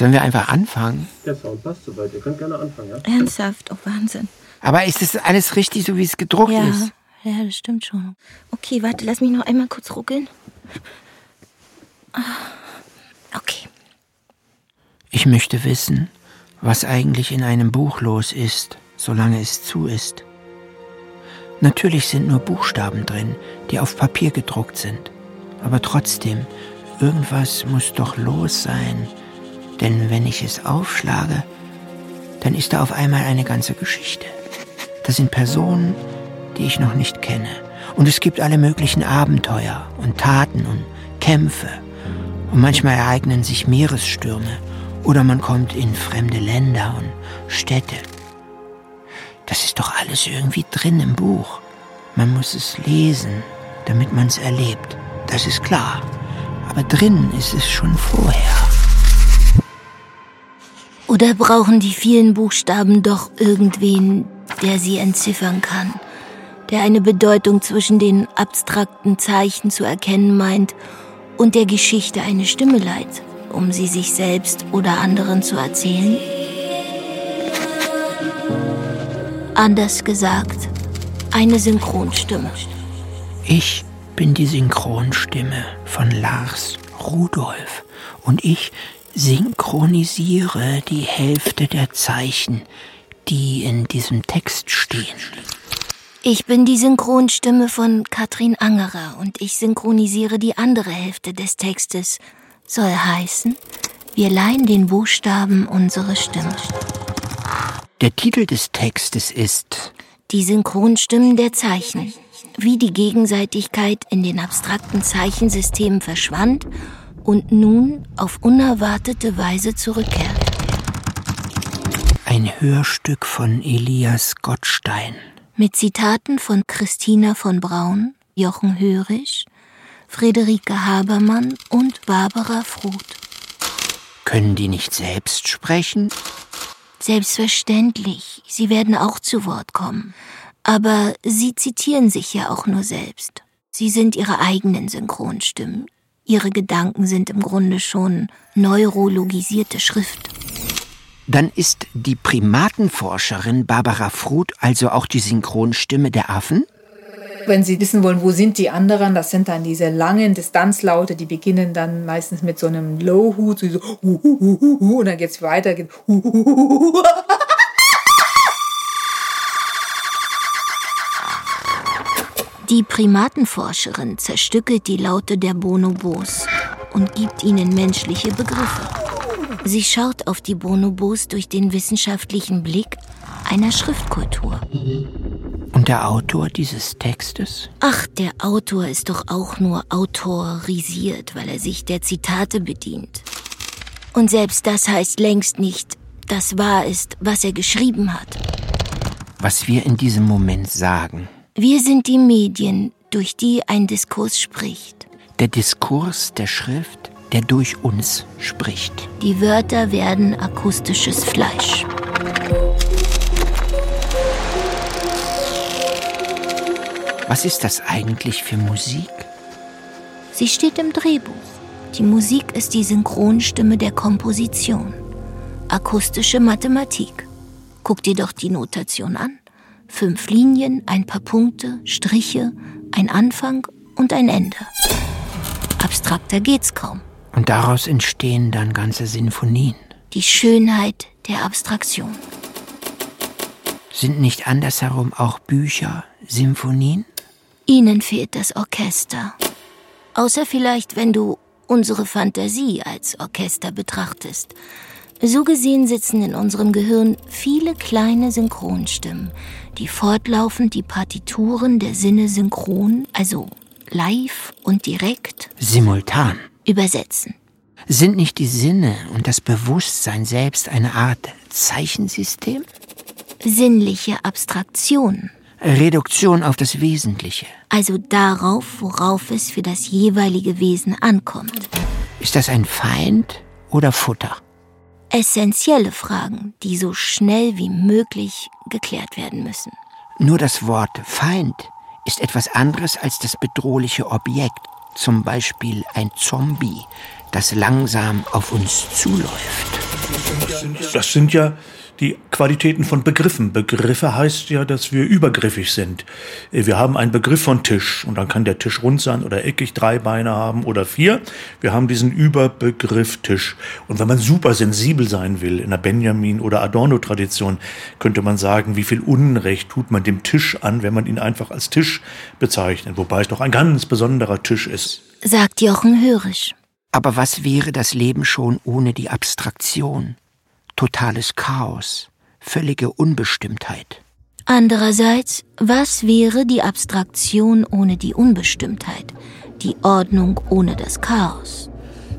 Sollen wir einfach anfangen? Der Sound passt soweit. Ihr könnt gerne anfangen, ja? Ernsthaft? Oh, Wahnsinn. Aber ist das alles richtig, so wie es gedruckt Ja, ist? ja, das stimmt schon. Okay, warte, lass mich noch einmal kurz ruckeln. Ah, Okay. Ich möchte wissen, was eigentlich in einem Buch los ist, solange es zu ist. Natürlich sind nur Buchstaben drin, die auf Papier gedruckt sind. Aber trotzdem, irgendwas muss doch los sein. Denn wenn ich es aufschlage, dann ist da auf einmal eine ganze Geschichte. Das sind Personen, die ich noch nicht kenne. Und es gibt alle möglichen Abenteuer und Taten und Kämpfe. Und manchmal ereignen sich Meeresstürme oder man kommt in fremde Länder und Städte. Das ist doch alles irgendwie drin im Buch. Man muss es lesen, damit man es erlebt. Das ist klar. Aber drin ist es schon vorher. Oder brauchen die vielen Buchstaben doch irgendwen, der sie entziffern kann, der eine Bedeutung zwischen den abstrakten Zeichen zu erkennen meint und der Geschichte eine Stimme leiht, um sie sich selbst oder anderen zu erzählen? Anders gesagt, eine Synchronstimme. Ich bin die Synchronstimme von Lars Rudolf und ich synchronisiere die Hälfte der Zeichen, die in diesem Text stehen. Ich bin die Synchronstimme von Katrin Angerer und ich synchronisiere die andere Hälfte des Textes. Soll heißen, wir leihen den Buchstaben unsere Stimme. Der Titel des Textes ist Die Synchronstimmen der Zeichen. Wie die Gegenseitigkeit in den abstrakten Zeichensystemen verschwand und nun auf unerwartete Weise zurückkehrt. ein Hörstück von Elias Gottstein. Mit Zitaten von Christina von Braun, Jochen Hörisch, Friederike Habermann und Barbara Fruth. Können die nicht selbst sprechen? Selbstverständlich, sie werden auch zu Wort kommen. Aber sie zitieren sich ja auch nur selbst. Sie sind ihre eigenen Synchronstimmen. Ihre Gedanken sind im Grunde schon neurologisierte Schrift. Dann ist die Primatenforscherin Barbara Fruth also auch die Synchronstimme der Affen? Wenn Sie wissen wollen, wo sind die anderen, das sind dann diese langen Distanzlaute, die beginnen dann meistens mit so einem Low-Hut, so hu, und dann geht's weiter. Geht Die Primatenforscherin zerstückelt die Laute der Bonobos und gibt ihnen menschliche Begriffe. Sie schaut auf die Bonobos durch den wissenschaftlichen Blick einer Schriftkultur. Und der Autor dieses Textes? Ach, der Autor ist doch auch nur autorisiert, weil er sich der Zitate bedient. Und selbst das heißt längst nicht, dass wahr ist, was er geschrieben hat. Was wir in diesem Moment sagen. Wir sind die Medien, durch die ein Diskurs spricht. Der Diskurs der Schrift, der durch uns spricht. Die Wörter werden akustisches Fleisch. Was ist das eigentlich für Musik? Sie steht im Drehbuch. Die Musik ist die Synchronstimme der Komposition. Akustische Mathematik. Guck dir doch die Notation an. Fünf Linien, ein paar Punkte, Striche, ein Anfang und ein Ende. Abstrakter geht's kaum. Und daraus entstehen dann ganze Sinfonien. Die Schönheit der Abstraktion. Sind nicht andersherum auch Bücher Symphonien? Ihnen fehlt das Orchester. Außer vielleicht, wenn du unsere Fantasie als Orchester betrachtest. So gesehen sitzen in unserem Gehirn viele kleine Synchronstimmen, die fortlaufend die Partituren der Sinne synchron, also live und direkt, Simultan. übersetzen. Sind nicht die Sinne und das Bewusstsein selbst eine Art Zeichensystem? Sinnliche Abstraktion, Reduktion auf das Wesentliche. also darauf, worauf es für das jeweilige Wesen ankommt. Ist das ein Feind oder Futter? Essentielle Fragen, die so schnell wie möglich geklärt werden müssen. Nur das Wort Feind ist etwas anderes als das bedrohliche Objekt, zum Beispiel ein Zombie, das langsam auf uns zuläuft. Das sind ja die Qualitäten von Begriffen. Begriffe heißt ja, dass wir übergriffig sind. Wir haben einen Begriff von Tisch und dann kann der Tisch rund sein oder eckig, drei Beine haben oder vier. Wir haben diesen Überbegriff Tisch. Und wenn man super sensibel sein will, in der Benjamin- oder Adorno-Tradition, könnte man sagen, wie viel Unrecht tut man dem Tisch an, wenn man ihn einfach als Tisch bezeichnet, wobei es doch ein ganz besonderer Tisch ist. Sagt Jochen Hörisch. Aber was wäre das Leben schon ohne die Abstraktion? Totales Chaos, völlige Unbestimmtheit. Andererseits, was wäre die Abstraktion ohne die Unbestimmtheit, die Ordnung ohne das Chaos?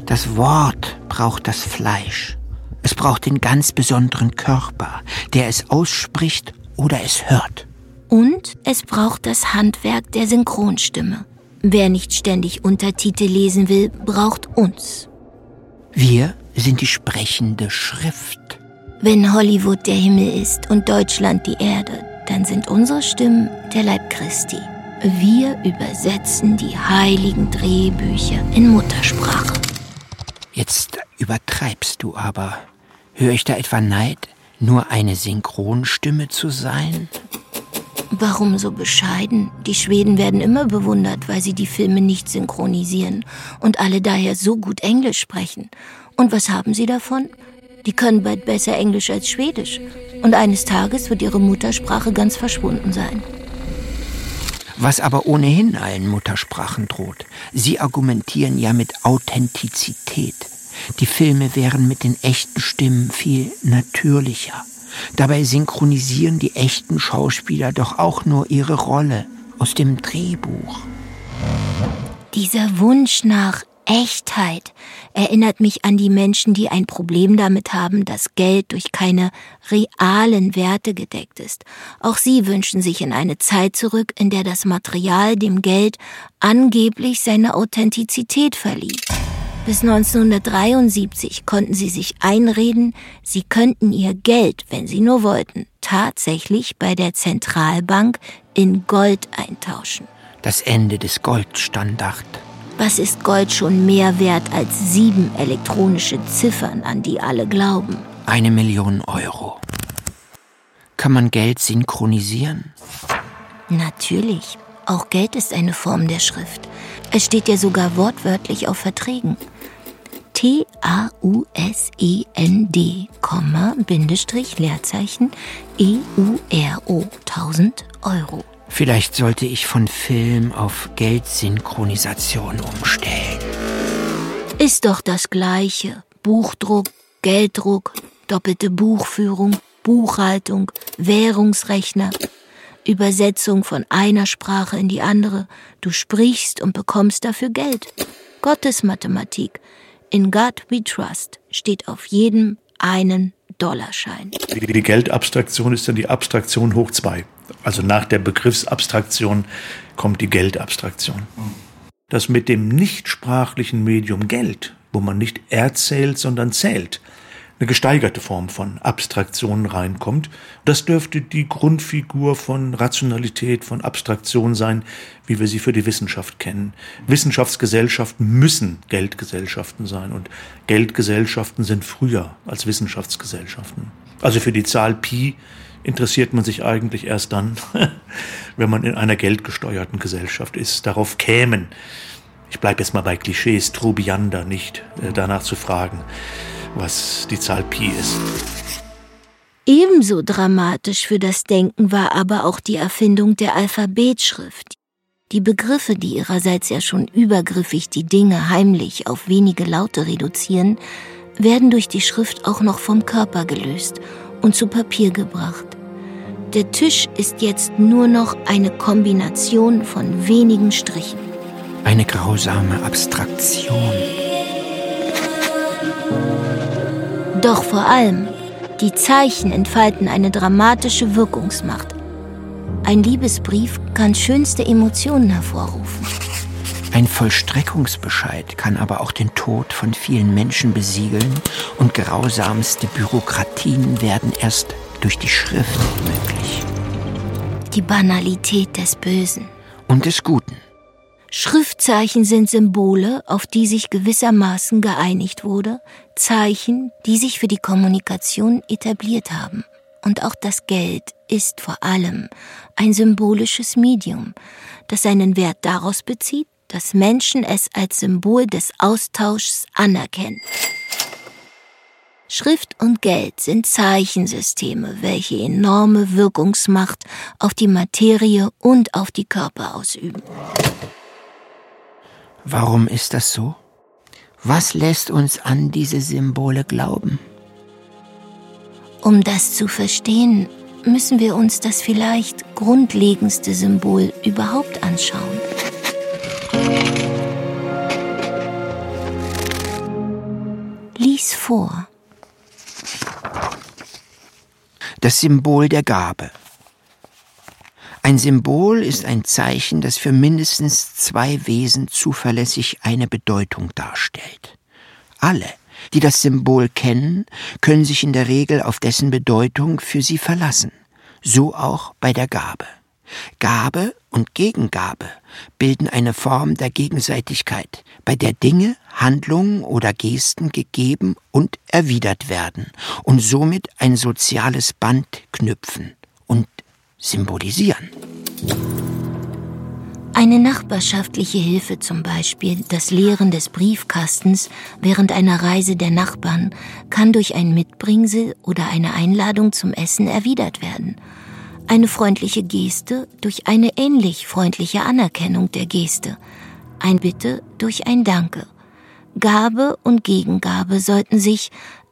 Das Wort braucht das Fleisch. Es braucht den ganz besonderen Körper, der es ausspricht oder es hört. Und es braucht das Handwerk der Synchronstimme. Wer nicht ständig Untertitel lesen will, braucht uns. Wir sind die sprechende Schrift. Wenn Hollywood der Himmel ist und Deutschland die Erde, dann sind unsere Stimmen der Leib Christi. Wir übersetzen die heiligen Drehbücher in Muttersprache. Jetzt übertreibst du aber. Höre ich da etwa Neid, nur eine Synchronstimme zu sein? Warum so bescheiden? Die Schweden werden immer bewundert, weil sie die Filme nicht synchronisieren und alle daher so gut Englisch sprechen. Und was haben sie davon? Die können bald besser Englisch als Schwedisch. Und eines Tages wird ihre Muttersprache ganz verschwunden sein. Was aber ohnehin allen Muttersprachen droht. Sie argumentieren ja mit Authentizität. Die Filme wären mit den echten Stimmen viel natürlicher. Dabei synchronisieren die echten Schauspieler doch auch nur ihre Rolle aus dem Drehbuch. Dieser Wunsch nach Echtheit erinnert mich an die Menschen, die ein Problem damit haben, dass Geld durch keine realen Werte gedeckt ist. Auch sie wünschen sich in eine Zeit zurück, in der das Material dem Geld angeblich seine Authentizität verlieh. Bis 1973 konnten sie sich einreden, sie könnten ihr Geld, wenn sie nur wollten, tatsächlich bei der Zentralbank in Gold eintauschen. Das Ende des Goldstandard. Was ist Gold schon mehr wert als sieben elektronische Ziffern, an die alle glauben? Eine Million Euro. Kann man Geld synchronisieren? Natürlich. Auch Geld ist eine Form der Schrift. Es steht ja sogar wortwörtlich auf Verträgen. T-A-U-S-E-N-D, Bindestrich, Leerzeichen, E-U-R-O, 1000 Euro. Vielleicht sollte ich von Film auf Geldsynchronisation umstellen. Ist doch das Gleiche. Buchdruck, Gelddruck, doppelte Buchführung, Buchhaltung, Währungsrechner, Übersetzung von einer Sprache in die andere. Du sprichst und bekommst dafür Geld. Gottes Mathematik. In God we trust steht auf jedem einen Dollarschein. Die Geldabstraktion ist dann die Abstraktion hoch zwei. Also nach der Begriffsabstraktion kommt die Geldabstraktion. Das mit dem nichtsprachlichen Medium Geld, wo man nicht erzählt, sondern zählt, eine gesteigerte Form von Abstraktion reinkommt. Das dürfte die Grundfigur von Rationalität, von Abstraktion sein, wie wir sie für die Wissenschaft kennen. Wissenschaftsgesellschaften müssen Geldgesellschaften sein und Geldgesellschaften sind früher als Wissenschaftsgesellschaften. Also für die Zahl Pi interessiert man sich eigentlich erst dann, wenn man in einer geldgesteuerten Gesellschaft ist. Darauf kämen, ich bleibe jetzt mal bei Klischees, Trubiander nicht äh, danach zu fragen was die Zahl Pi ist. Ebenso dramatisch für das Denken war aber auch die Erfindung der Alphabetschrift. Die Begriffe, die ihrerseits ja schon übergriffig die Dinge heimlich auf wenige Laute reduzieren, werden durch die Schrift auch noch vom Körper gelöst und zu Papier gebracht. Der Tisch ist jetzt nur noch eine Kombination von wenigen Strichen. Eine grausame Abstraktion. Doch vor allem, die Zeichen entfalten eine dramatische Wirkungsmacht. Ein Liebesbrief kann schönste Emotionen hervorrufen. Ein Vollstreckungsbescheid kann aber auch den Tod von vielen Menschen besiegeln und grausamste Bürokratien werden erst durch die Schrift möglich. Die Banalität des Bösen. Und des Guten. Schriftzeichen sind Symbole, auf die sich gewissermaßen geeinigt wurde, Zeichen, die sich für die Kommunikation etabliert haben. Und auch das Geld ist vor allem ein symbolisches Medium, das seinen Wert daraus bezieht, dass Menschen es als Symbol des Austauschs anerkennen. Schrift und Geld sind Zeichensysteme, welche enorme Wirkungsmacht auf die Materie und auf die Körper ausüben. Warum ist das so? Was lässt uns an diese Symbole glauben? Um das zu verstehen, müssen wir uns das vielleicht grundlegendste Symbol überhaupt anschauen. Lies vor. Das Symbol der Gabe. Ein Symbol ist ein Zeichen, das für mindestens zwei Wesen zuverlässig eine Bedeutung darstellt. Alle, die das Symbol kennen, können sich in der Regel auf dessen Bedeutung für sie verlassen. So auch bei der Gabe. Gabe und Gegengabe bilden eine Form der Gegenseitigkeit, bei der Dinge, Handlungen oder Gesten gegeben und erwidert werden und somit ein soziales Band knüpfen und symbolisieren. Eine nachbarschaftliche Hilfe zum Beispiel, das Leeren des Briefkastens während einer Reise der Nachbarn, kann durch ein Mitbringsel oder eine Einladung zum Essen erwidert werden. Eine freundliche Geste durch eine ähnlich freundliche Anerkennung der Geste. Ein Bitte durch ein Danke. Gabe und Gegengabe sollten sich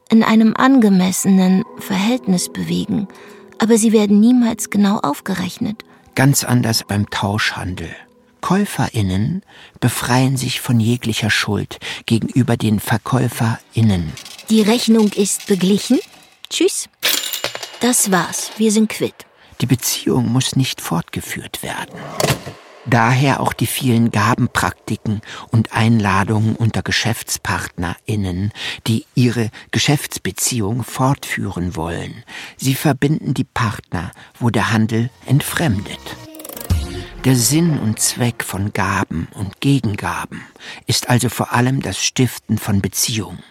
in einem angemessenen Verhältnis bewegen, aber sie werden niemals genau aufgerechnet. Ganz anders beim Tauschhandel. Käuferinnen befreien sich von jeglicher Schuld gegenüber den Verkäuferinnen. Die Rechnung ist beglichen. Tschüss. Das war's. Wir sind quitt. Die Beziehung muss nicht fortgeführt werden. Daher auch die vielen Gabenpraktiken und Einladungen unter GeschäftspartnerInnen, die ihre Geschäftsbeziehung fortführen wollen. Sie verbinden die Partner, wo der Handel entfremdet. Der Sinn und Zweck von Gaben und Gegengaben ist also vor allem das Stiften von Beziehungen.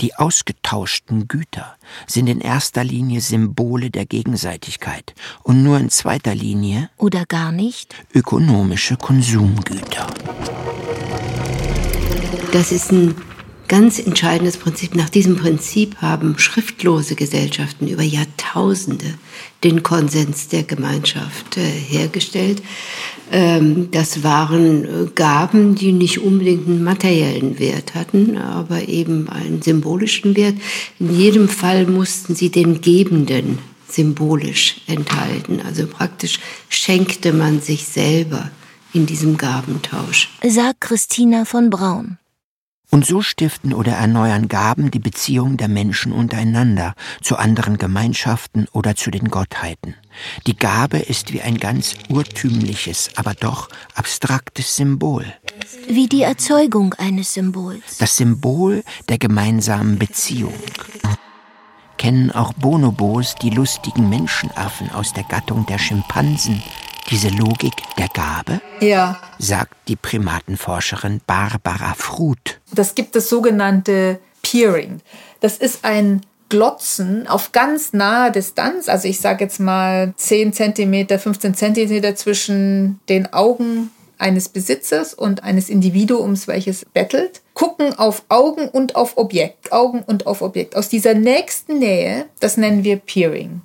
Die ausgetauschten Güter sind in erster Linie Symbole der Gegenseitigkeit und nur in zweiter Linie oder gar nicht ökonomische Konsumgüter. Das ist ein ganz entscheidendes Prinzip. Nach diesem Prinzip haben schriftlose Gesellschaften über Jahrtausende den Konsens der Gemeinschaft äh, hergestellt. Ähm, das waren äh, Gaben, die nicht unbedingt einen materiellen Wert hatten, aber eben einen symbolischen Wert. In jedem Fall mussten sie den Gebenden symbolisch enthalten. Also praktisch schenkte man sich selber in diesem Gabentausch. Sagt Christina von Braun. Und so stiften oder erneuern Gaben die Beziehung der Menschen untereinander, zu anderen Gemeinschaften oder zu den Gottheiten. Die Gabe ist wie ein ganz urtümliches, aber doch abstraktes Symbol. Wie die Erzeugung eines Symbols. Das Symbol der gemeinsamen Beziehung. Kennen auch Bonobos die lustigen Menschenaffen aus der Gattung der Schimpansen diese Logik der Gabe? Ja. Sagt die Primatenforscherin Barbara Fruth. Das gibt das sogenannte Peering. Das ist ein Glotzen auf ganz nahe Distanz, also ich sage jetzt mal 10 cm, 15 cm zwischen den Augen eines Besitzers und eines Individuums, welches bettelt, gucken auf Augen und auf Objekt, Augen und auf Objekt. Aus dieser nächsten Nähe, das nennen wir Peering.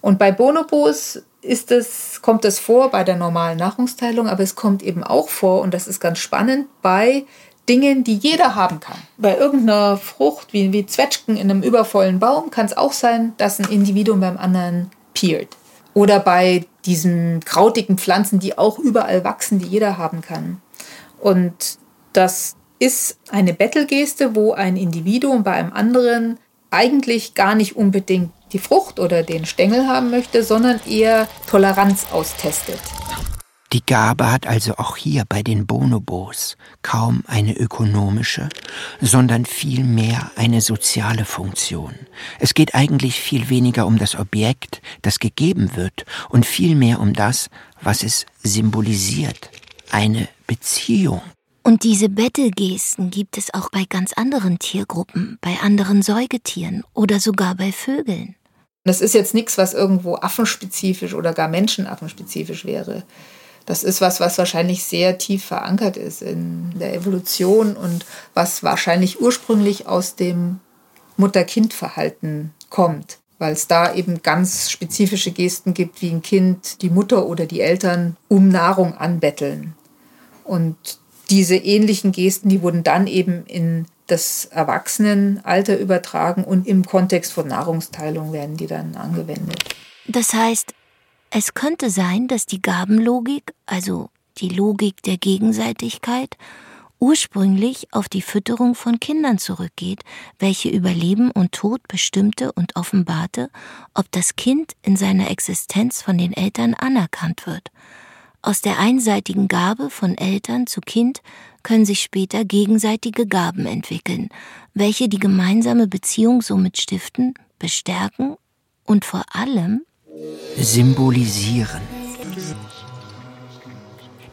Und bei Bonobos ist es, kommt es vor bei der normalen Nahrungsteilung, aber es kommt eben auch vor, und das ist ganz spannend, bei Dingen, die jeder haben kann. Bei irgendeiner Frucht, wie, wie Zwetschgen in einem übervollen Baum, kann es auch sein, dass ein Individuum beim anderen peert. Oder bei diesen krautigen Pflanzen, die auch überall wachsen, die jeder haben kann. Und das ist eine Bettelgeste, wo ein Individuum bei einem anderen eigentlich gar nicht unbedingt die Frucht oder den Stängel haben möchte, sondern eher Toleranz austestet. Die Gabe hat also auch hier bei den Bonobos kaum eine ökonomische, sondern vielmehr eine soziale Funktion. Es geht eigentlich viel weniger um das Objekt, das gegeben wird, und vielmehr um das, was es symbolisiert, eine Beziehung. Und diese Bettelgesten gibt es auch bei ganz anderen Tiergruppen, bei anderen Säugetieren oder sogar bei Vögeln. Das ist jetzt nichts, was irgendwo affenspezifisch oder gar menschenaffenspezifisch wäre. Das ist was, was wahrscheinlich sehr tief verankert ist in der Evolution und was wahrscheinlich ursprünglich aus dem Mutter-Kind-Verhalten kommt, weil es da eben ganz spezifische Gesten gibt, wie ein Kind die Mutter oder die Eltern um Nahrung anbetteln. Und diese ähnlichen Gesten, die wurden dann eben in das Erwachsenenalter übertragen und im Kontext von Nahrungsteilung werden die dann angewendet. Das heißt, es könnte sein, dass die Gabenlogik, also die Logik der Gegenseitigkeit, ursprünglich auf die Fütterung von Kindern zurückgeht, welche über Leben und Tod bestimmte und offenbarte, ob das Kind in seiner Existenz von den Eltern anerkannt wird. Aus der einseitigen Gabe von Eltern zu Kind können sich später gegenseitige Gaben entwickeln, welche die gemeinsame Beziehung somit stiften, bestärken und vor allem symbolisieren.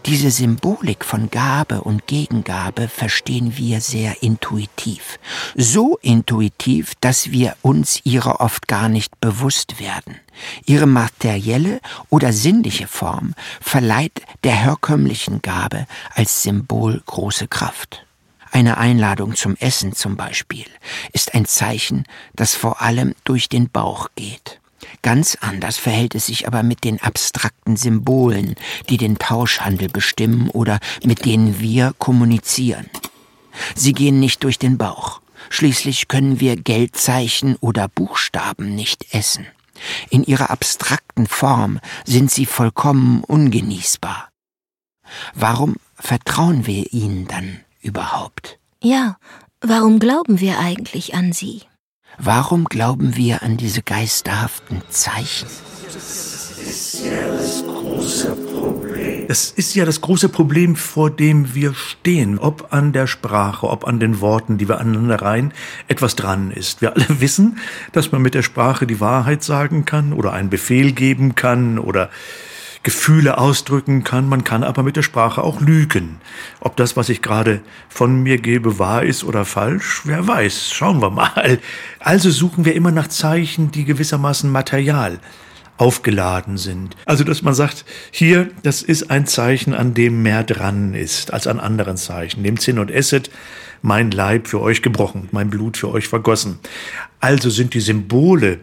Diese Symbolik von Gabe und Gegengabe verstehen wir sehr intuitiv. So intuitiv, dass wir uns ihrer oft gar nicht bewusst werden. Ihre materielle oder sinnliche Form verleiht der herkömmlichen Gabe als Symbol große Kraft. Eine Einladung zum Essen zum Beispiel ist ein Zeichen, das vor allem durch den Bauch geht. Ganz anders verhält es sich aber mit den abstrakten Symbolen, die den Tauschhandel bestimmen oder mit denen wir kommunizieren. Sie gehen nicht durch den Bauch. Schließlich können wir Geldzeichen oder Buchstaben nicht essen. In ihrer abstrakten Form sind sie vollkommen ungenießbar. Warum vertrauen wir ihnen dann überhaupt? Ja, warum glauben wir eigentlich an sie? Warum glauben wir an diese geisterhaften Zeichen? Das ist ja das große Problem. Vor dem wir stehen. Ob an der Sprache, ob an den Worten, die wir aneinander rein, etwas dran ist. Wir alle wissen, dass man mit der Sprache die Wahrheit sagen kann oder einen Befehl geben kann oder Gefühle ausdrücken kann, man kann aber mit der Sprache auch lügen. Ob das, was ich gerade von mir gebe, wahr ist oder falsch, wer weiß, schauen wir mal. Also suchen wir immer nach Zeichen, die gewissermaßen Material aufgeladen sind. Also, dass man sagt, hier, das ist ein Zeichen, an dem mehr dran ist als an anderen Zeichen. Nehmt hin und esset, mein Leib für euch gebrochen, mein Blut für euch vergossen. Also sind die Symbole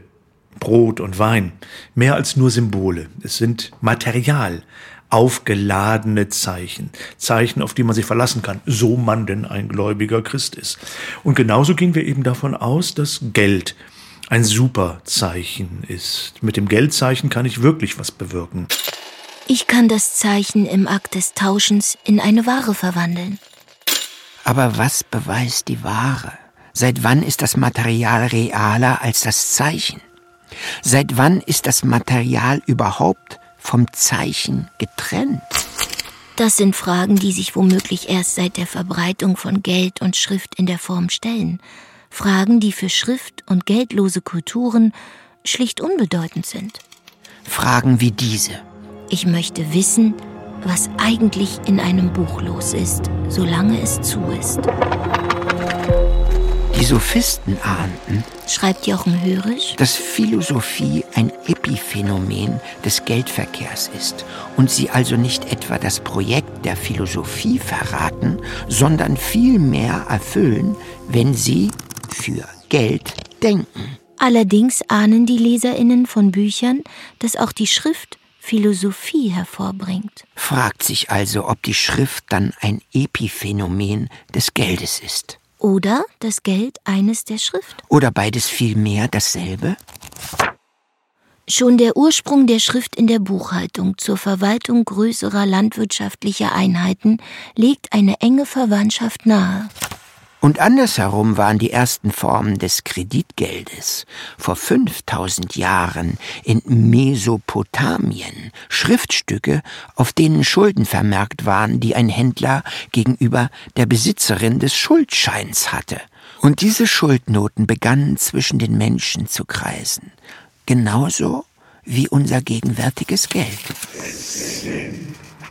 Brot und Wein, mehr als nur Symbole. Es sind Material, aufgeladene Zeichen, Zeichen, auf die man sich verlassen kann, so man denn ein gläubiger Christ ist. Und genauso gehen wir eben davon aus, dass Geld ein Superzeichen ist. Mit dem Geldzeichen kann ich wirklich was bewirken. Ich kann das Zeichen im Akt des Tauschens in eine Ware verwandeln. Aber was beweist die Ware? Seit wann ist das Material realer als das Zeichen? Seit wann ist das Material überhaupt vom Zeichen getrennt? Das sind Fragen, die sich womöglich erst seit der Verbreitung von Geld und Schrift in der Form stellen. Fragen, die für Schrift und geldlose Kulturen schlicht unbedeutend sind. Fragen wie diese. Ich möchte wissen, was eigentlich in einem Buch los ist, solange es zu ist. Die Sophisten ahnten, schreibt Jochen Hörisch, dass Philosophie ein Epiphänomen des Geldverkehrs ist und sie also nicht etwa das Projekt der Philosophie verraten, sondern vielmehr erfüllen, wenn sie für Geld denken. Allerdings ahnen die Leserinnen von Büchern, dass auch die Schrift Philosophie hervorbringt. Fragt sich also, ob die Schrift dann ein Epiphänomen des Geldes ist. Oder das Geld eines der Schrift. Oder beides vielmehr dasselbe? Schon der Ursprung der Schrift in der Buchhaltung zur Verwaltung größerer landwirtschaftlicher Einheiten legt eine enge Verwandtschaft nahe. Und andersherum waren die ersten Formen des Kreditgeldes vor 5000 Jahren in Mesopotamien Schriftstücke, auf denen Schulden vermerkt waren, die ein Händler gegenüber der Besitzerin des Schuldscheins hatte. Und diese Schuldnoten begannen zwischen den Menschen zu kreisen, genauso wie unser gegenwärtiges Geld.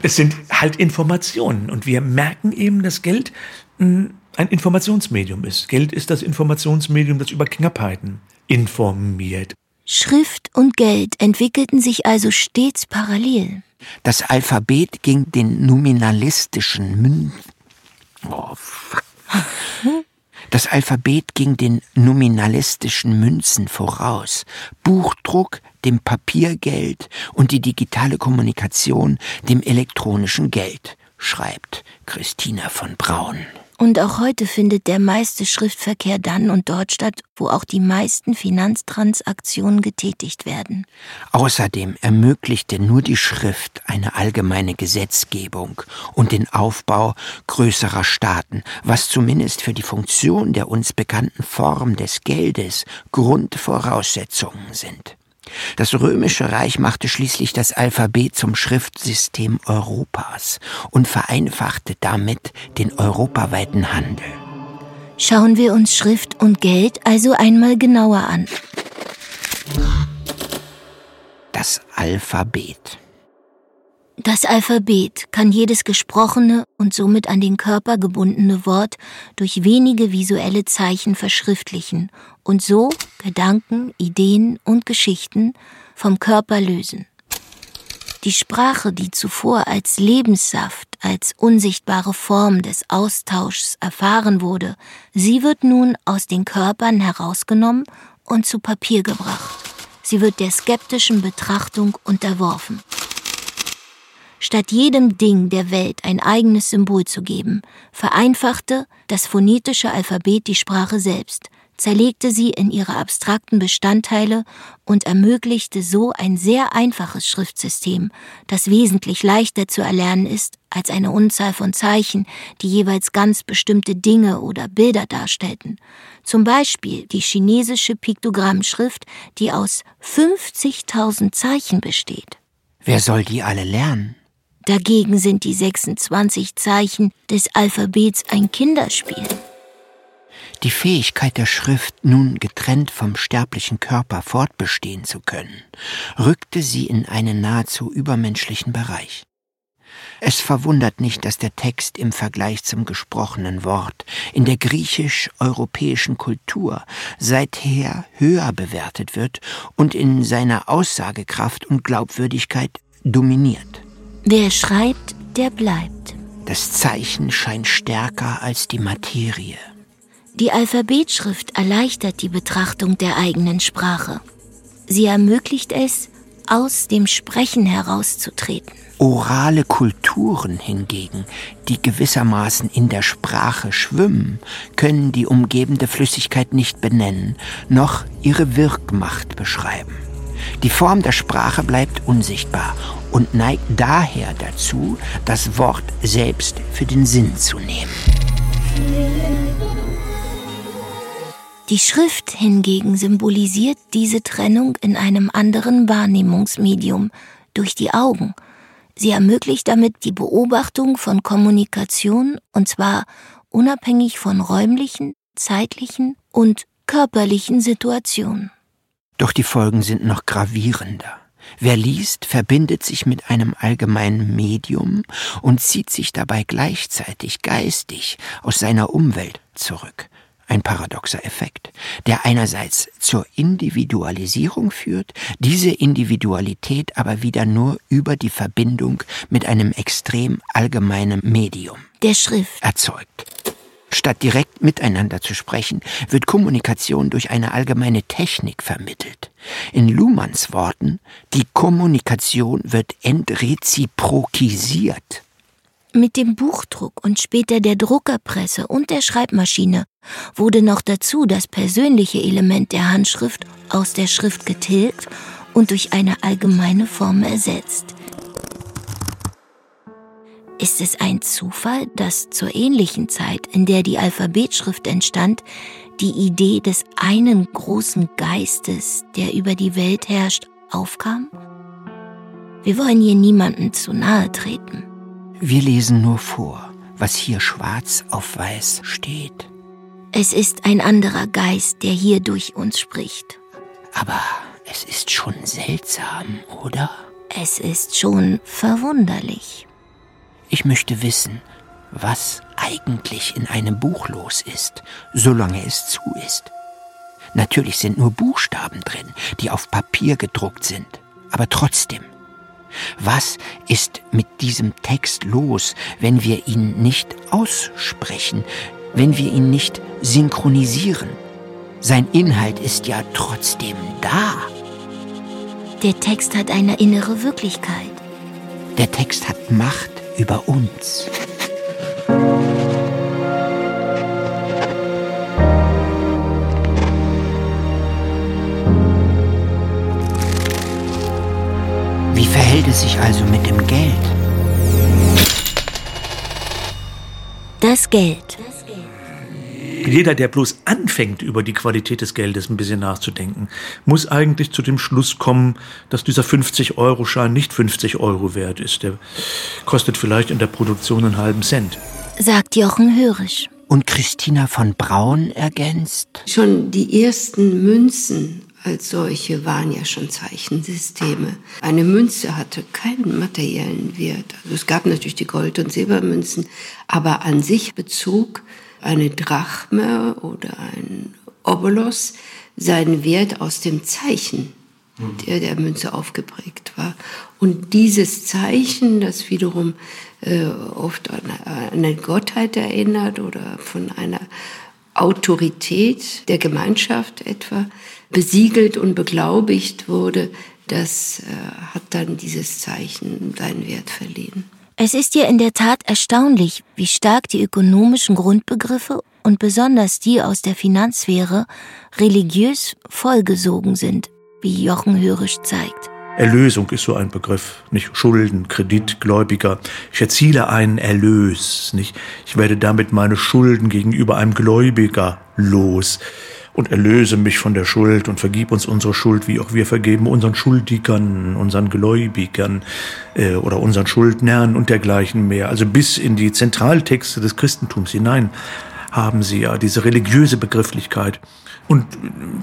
Es sind halt Informationen und wir merken eben, dass Geld ein Informationsmedium ist. Geld ist das Informationsmedium, das über Knappheiten informiert. Schrift und Geld entwickelten sich also stets parallel. Das Alphabet ging den nominalistischen Münzen. Oh, das Alphabet ging den nominalistischen Münzen voraus, Buchdruck dem Papiergeld und die digitale Kommunikation dem elektronischen Geld, schreibt Christina von Braun. Und auch heute findet der meiste Schriftverkehr dann und dort statt, wo auch die meisten Finanztransaktionen getätigt werden. Außerdem ermöglichte nur die Schrift eine allgemeine Gesetzgebung und den Aufbau größerer Staaten, was zumindest für die Funktion der uns bekannten Form des Geldes Grundvoraussetzungen sind. Das römische Reich machte schließlich das Alphabet zum Schriftsystem Europas und vereinfachte damit den europaweiten Handel. Schauen wir uns Schrift und Geld also einmal genauer an. Das Alphabet. Das Alphabet kann jedes gesprochene und somit an den Körper gebundene Wort durch wenige visuelle Zeichen verschriftlichen und so Gedanken, Ideen und Geschichten vom Körper lösen. Die Sprache, die zuvor als Lebenssaft, als unsichtbare Form des Austauschs erfahren wurde, sie wird nun aus den Körpern herausgenommen und zu Papier gebracht. Sie wird der skeptischen Betrachtung unterworfen. Statt jedem Ding der Welt ein eigenes Symbol zu geben, vereinfachte das phonetische Alphabet die Sprache selbst, zerlegte sie in ihre abstrakten Bestandteile und ermöglichte so ein sehr einfaches Schriftsystem, das wesentlich leichter zu erlernen ist als eine Unzahl von Zeichen, die jeweils ganz bestimmte Dinge oder Bilder darstellten. Zum Beispiel die chinesische Piktogrammschrift, die aus 50.000 Zeichen besteht. Wer soll die alle lernen? Dagegen sind die 26 Zeichen des Alphabets ein Kinderspiel. Die Fähigkeit der Schrift, nun getrennt vom sterblichen Körper fortbestehen zu können, rückte sie in einen nahezu übermenschlichen Bereich. Es verwundert nicht, dass der Text im Vergleich zum gesprochenen Wort in der griechisch-europäischen Kultur seither höher bewertet wird und in seiner Aussagekraft und Glaubwürdigkeit dominiert. Wer schreibt, der bleibt. Das Zeichen scheint stärker als die Materie. Die Alphabetschrift erleichtert die Betrachtung der eigenen Sprache. Sie ermöglicht es, aus dem Sprechen herauszutreten. Orale Kulturen hingegen, die gewissermaßen in der Sprache schwimmen, können die umgebende Flüssigkeit nicht benennen, noch ihre Wirkmacht beschreiben. Die Form der Sprache bleibt unsichtbar und neigt daher dazu, das Wort selbst für den Sinn zu nehmen. Die Schrift hingegen symbolisiert diese Trennung in einem anderen Wahrnehmungsmedium, durch die Augen. Sie ermöglicht damit die Beobachtung von Kommunikation, und zwar unabhängig von räumlichen, zeitlichen und körperlichen Situationen. Doch die Folgen sind noch gravierender. Wer liest, verbindet sich mit einem allgemeinen Medium und zieht sich dabei gleichzeitig geistig aus seiner Umwelt zurück. Ein paradoxer Effekt, der einerseits zur Individualisierung führt, diese Individualität aber wieder nur über die Verbindung mit einem extrem allgemeinen Medium der Schrift erzeugt. Statt direkt miteinander zu sprechen, wird Kommunikation durch eine allgemeine Technik vermittelt. In Luhmanns Worten, die Kommunikation wird entreziprokisiert. Mit dem Buchdruck und später der Druckerpresse und der Schreibmaschine wurde noch dazu das persönliche Element der Handschrift aus der Schrift getilgt und durch eine allgemeine Form ersetzt. Ist es ein Zufall, dass zur ähnlichen Zeit, in der die Alphabetschrift entstand, die Idee des einen großen Geistes, der über die Welt herrscht, aufkam? Wir wollen hier niemanden zu nahe treten. Wir lesen nur vor, was hier schwarz auf weiß steht. Es ist ein anderer Geist, der hier durch uns spricht. Aber es ist schon seltsam, oder? Es ist schon verwunderlich. Ich möchte wissen, was eigentlich in einem Buch los ist, solange es zu ist. Natürlich sind nur Buchstaben drin, die auf Papier gedruckt sind, aber trotzdem. Was ist mit diesem Text los, wenn wir ihn nicht aussprechen, wenn wir ihn nicht synchronisieren? Sein Inhalt ist ja trotzdem da. Der Text hat eine innere Wirklichkeit. Der Text hat Macht über uns. Verhält es sich also mit dem Geld? Das Geld. Jeder, der bloß anfängt, über die Qualität des Geldes ein bisschen nachzudenken, muss eigentlich zu dem Schluss kommen, dass dieser 50-Euro-Schein nicht 50 Euro wert ist. Der kostet vielleicht in der Produktion einen halben Cent. Sagt Jochen Hörisch. Und Christina von Braun ergänzt. Schon die ersten Münzen als solche waren ja schon Zeichensysteme. Eine Münze hatte keinen materiellen Wert. Also es gab natürlich die Gold- und Silbermünzen, aber an sich bezog eine Drachme oder ein Obolos seinen Wert aus dem Zeichen, der der Münze aufgeprägt war. Und dieses Zeichen, das wiederum äh, oft an eine Gottheit erinnert oder von einer Autorität der Gemeinschaft etwa besiegelt und beglaubigt wurde, das äh, hat dann dieses Zeichen seinen Wert verliehen. Es ist ja in der Tat erstaunlich, wie stark die ökonomischen Grundbegriffe und besonders die aus der Finanzsphäre religiös vollgesogen sind, wie Jochen Hörisch zeigt. Erlösung ist so ein Begriff, nicht Schulden, Kredit, Gläubiger. Ich erziele einen Erlös, nicht? Ich werde damit meine Schulden gegenüber einem Gläubiger los und erlöse mich von der Schuld und vergib uns unsere Schuld, wie auch wir vergeben unseren Schuldigern, unseren Gläubigern äh, oder unseren Schuldnern und dergleichen mehr. Also bis in die Zentraltexte des Christentums hinein haben sie ja diese religiöse Begrifflichkeit. Und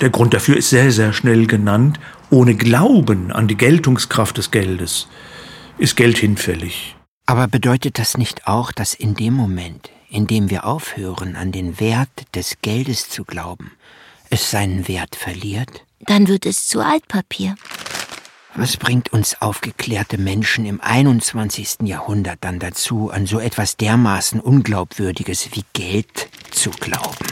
der Grund dafür ist sehr, sehr schnell genannt. Ohne Glauben an die Geltungskraft des Geldes ist Geld hinfällig. Aber bedeutet das nicht auch, dass in dem Moment, in dem wir aufhören, an den Wert des Geldes zu glauben, es seinen Wert verliert? Dann wird es zu Altpapier. Was bringt uns aufgeklärte Menschen im 21. Jahrhundert dann dazu, an so etwas dermaßen Unglaubwürdiges wie Geld zu glauben?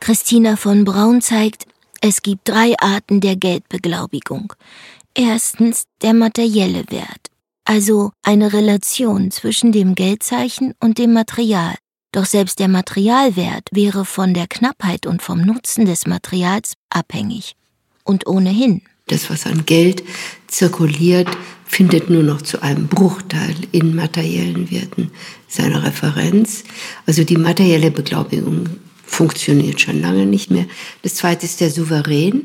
Christina von Braun zeigt, es gibt drei Arten der Geldbeglaubigung. Erstens der materielle Wert, also eine Relation zwischen dem Geldzeichen und dem Material. Doch selbst der Materialwert wäre von der Knappheit und vom Nutzen des Materials abhängig. Und ohnehin. Das, was an Geld zirkuliert, findet nur noch zu einem Bruchteil in materiellen Werten seine Referenz. Also die materielle Beglaubigung funktioniert schon lange nicht mehr. Das zweite ist der Souverän.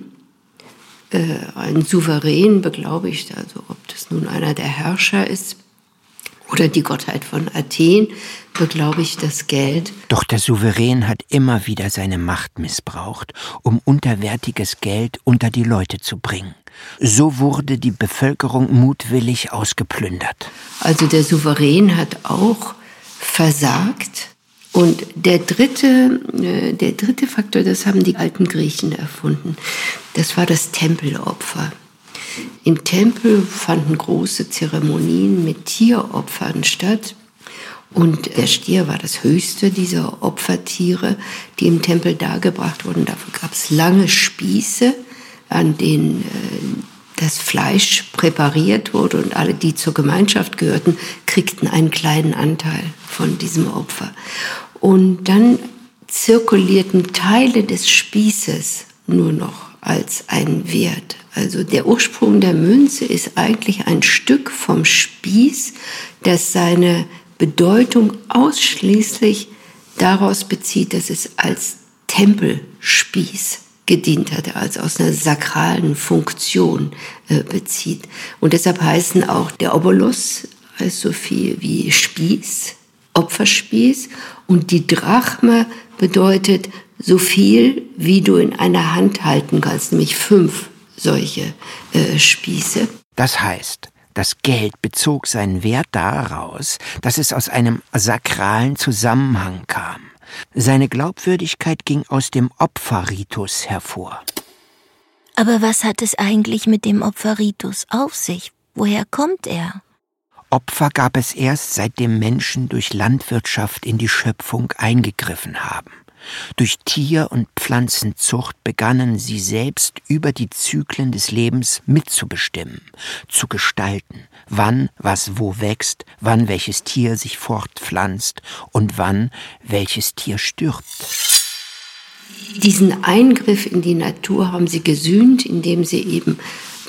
Äh, ein Souverän beglaubigt, also ob das nun einer der Herrscher ist oder die Gottheit von Athen, beglaubigt das Geld. Doch der Souverän hat immer wieder seine Macht missbraucht, um unterwertiges Geld unter die Leute zu bringen. So wurde die Bevölkerung mutwillig ausgeplündert. Also der Souverän hat auch versagt. Und der dritte, äh, der dritte Faktor, das haben die alten Griechen erfunden, das war das Tempelopfer. Im Tempel fanden große Zeremonien mit Tieropfern statt. Und der Stier war das höchste dieser Opfertiere, die im Tempel dargebracht wurden. Dafür gab es lange Spieße, an denen äh, das Fleisch präpariert wurde und alle, die zur Gemeinschaft gehörten, kriegten einen kleinen Anteil von diesem Opfer. Und dann zirkulierten Teile des Spießes nur noch als ein Wert. Also der Ursprung der Münze ist eigentlich ein Stück vom Spieß, das seine Bedeutung ausschließlich daraus bezieht, dass es als Tempelspieß gedient hat, als aus einer sakralen Funktion äh, bezieht. Und deshalb heißen auch der Obolus heißt so viel wie Spieß, Opferspieß und die Drachme bedeutet so viel, wie du in einer Hand halten kannst, nämlich fünf solche äh, Spieße. Das heißt, Das Geld bezog seinen Wert daraus, dass es aus einem sakralen Zusammenhang kam. Seine Glaubwürdigkeit ging aus dem Opferritus hervor. Aber was hat es eigentlich mit dem Opferritus auf sich? Woher kommt er? Opfer gab es erst, seitdem Menschen durch Landwirtschaft in die Schöpfung eingegriffen haben. Durch Tier- und Pflanzenzucht begannen sie selbst über die Zyklen des Lebens mitzubestimmen, zu gestalten, wann was wo wächst, wann welches Tier sich fortpflanzt und wann welches Tier stirbt. Diesen Eingriff in die Natur haben sie gesühnt, indem sie eben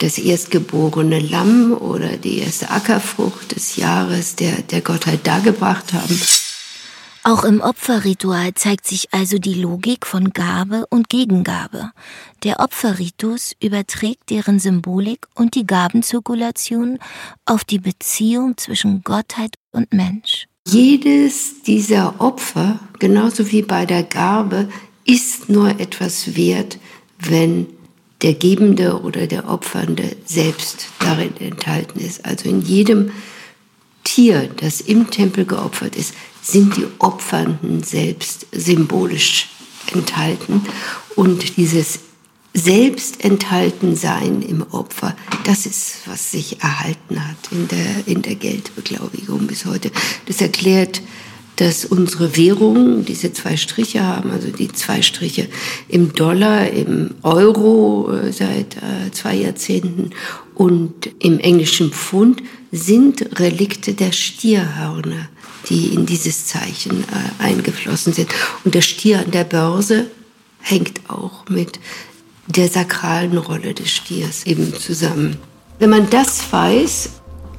das erstgeborene Lamm oder die erste Ackerfrucht des Jahres der, der Gottheit dargebracht haben. Auch im Opferritual zeigt sich also die Logik von Gabe und Gegengabe. Der Opferritus überträgt deren Symbolik und die Gabenzirkulation auf die Beziehung zwischen Gottheit und Mensch. Jedes dieser Opfer, genauso wie bei der Gabe, ist nur etwas wert, wenn der Gebende oder der Opfernde selbst darin enthalten ist. Also in jedem Tier, das im Tempel geopfert ist, sind die Opfernden selbst symbolisch enthalten. Und dieses Selbstenthaltensein im Opfer, das ist, was sich erhalten hat in der, in der Geldbeglaubigung bis heute. Das erklärt, dass unsere Währungen diese zwei Striche haben, also die zwei Striche im Dollar, im Euro äh, seit äh, zwei Jahrzehnten und im englischen Pfund sind Relikte der Stierhörner die in dieses Zeichen äh, eingeflossen sind. Und der Stier an der Börse hängt auch mit der sakralen Rolle des Stiers eben zusammen. Wenn man das weiß,